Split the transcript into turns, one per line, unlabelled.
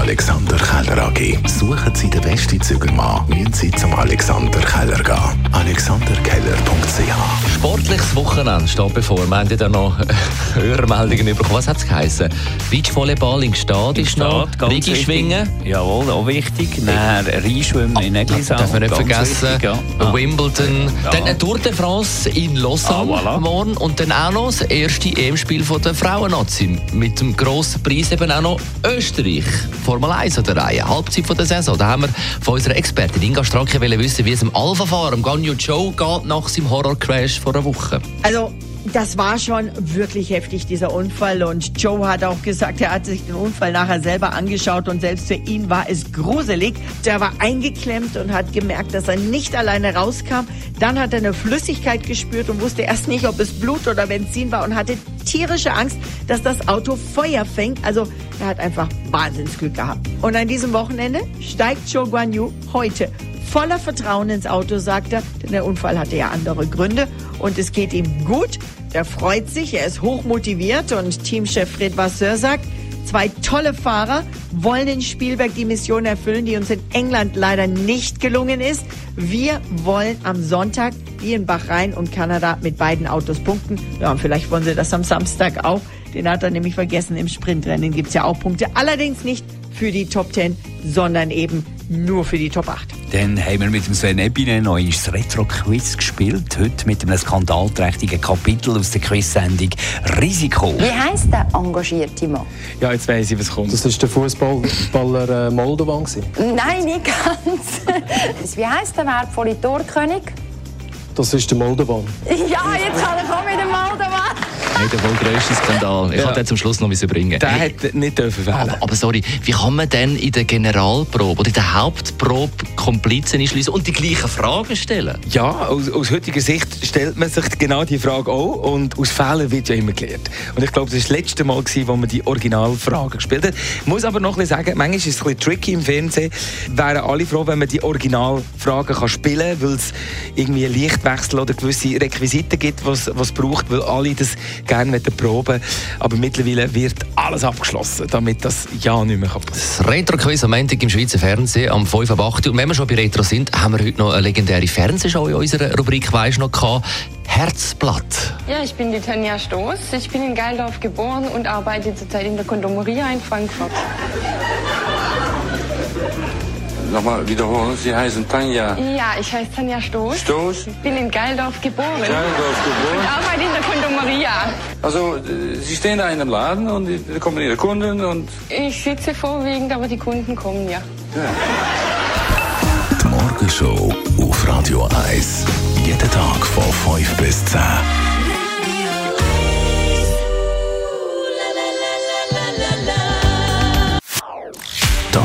Alexander Keller AG. Suchen Sie den besten Zügelmann, müssen Sie zum Alexander Keller gehen. AlexanderKeller.ch
Sportliches Wochenende steht bevor. Wir haben ja noch Hörermeldungen bekommen. Was hat es geheißen? Beachvolleyball in Gstad ist noch. Rigi schwingen.
Jawohl, auch wichtig. Dann Reinschwimmen in Eglisau.
Darf man nicht
ganz
vergessen.
wichtig, ja.
Wimbledon.
Ja.
Dann eine Tour de France in Lausanne
Ah, voilà.
morgen. Und dann auch noch das erste EM-Spiel der Frauen-Nazi. Mit dem grossen Preis eben auch noch Österreich. Formel 1 an der Reihe. Halbzeit von der Saison. Da haben wir von unserer Expertin Inga Stracke wissen, wie es im Alpha-Fahrer, im Ganyu Joe, geht nach seinem Horror-Crash vor einer Woche.
Also, das war schon wirklich heftig, dieser Unfall. Und Joe hat auch gesagt, er hat sich den Unfall nachher selber angeschaut und selbst für ihn war es gruselig. Der war eingeklemmt und hat gemerkt, dass er nicht alleine rauskam. Dann hat er eine Flüssigkeit gespürt und wusste erst nicht, ob es Blut oder Benzin war und hatte tierische Angst, dass das Auto Feuer fängt. Also, er hat einfach Wahnsinnsglück gehabt. Und an diesem Wochenende steigt Joe Guan Yu heute voller Vertrauen ins Auto, sagt er, denn der Unfall hatte ja andere Gründe und es geht ihm gut. Er freut sich, er ist hochmotiviert und Teamchef Fred Vasseur sagt, zwei tolle Fahrer wollen in Spielberg die Mission erfüllen, die uns in England leider nicht gelungen ist. Wir wollen am Sonntag wie in Bahrain und Kanada mit beiden Autos punkten. Ja, und vielleicht wollen sie das am Samstag auch. Den hat er nämlich vergessen. Im Sprintrennen gibt's ja auch Punkte. Allerdings nicht für die Top 10, sondern eben nur für die Top 8.
Dann haben wir mit dem Sven Ebine noch das Retro-Quiz gespielt. Heute mit einem skandalträchtigen Kapitel aus der Quiz-Sendung Risiko.
Wie heisst der engagierte Mann?
Ja, jetzt weiss ich, was kommt.
Das war der Fußballer äh, Moldovan.
Nein, nicht ganz. Wie heisst der wertvolle Torkönig?
Das ist der Moldovan.
Ja, jetzt kann er kommen mit dem Moldovan.
Hey, der wohl grösste Skandal. Ich
Ja.
kann den zum Schluss noch bringen.
Der hätte nicht dürfen wählen.
Aber, aber sorry, wie kann man denn in der Generalprobe oder in der Hauptprobe Komplizen einschliessen und die gleichen Fragen stellen?
Ja, aus, aus heutiger Sicht stellt man sich genau die Frage auch und aus Fehlern wird ja immer gelernt. Und ich glaube, das war das letzte Mal, gewesen, wo man die Originalfragen gespielt hat. Ich muss aber noch ein bisschen sagen, manchmal ist es ein bisschen tricky im Fernsehen. Wären alle froh, wenn man die Originalfragen kann spielen kann, weil es irgendwie einen Lichtwechsel oder gewisse Requisiten gibt, was was braucht, weil alle das gerne proben. Aber mittlerweile wird alles abgeschlossen, damit das ja nicht mehr kann passieren
Das Retro-Quiz am Montag im Schweizer Fernsehen am 5 ab 8 Und wenn wir schon bei Retro sind, haben wir heute noch eine legendäre Fernsehshow in unserer Rubrik «Weisst noch?» gehabt. Herzblatt.
Ja, ich bin die Tanja Stoß. Ich bin in Geildorf geboren und arbeite zurzeit in der Kondomeria in Frankfurt.
Nochmal wiederholen, Sie heißen Tanja
Ja, ich heiße Tanja Stoß.
Stoß,
Ich bin in Geildorf geboren
Geildorf
und
geboren.
arbeite in der Kondomeria.
Also, äh, Sie stehen da in einem Laden und die- da kommen Ihre Kunden und
Ich sitze vorwiegend, aber die Kunden kommen ja.
Die Morgenshow auf Radio 1. Jeden Tag von 5 bis 10.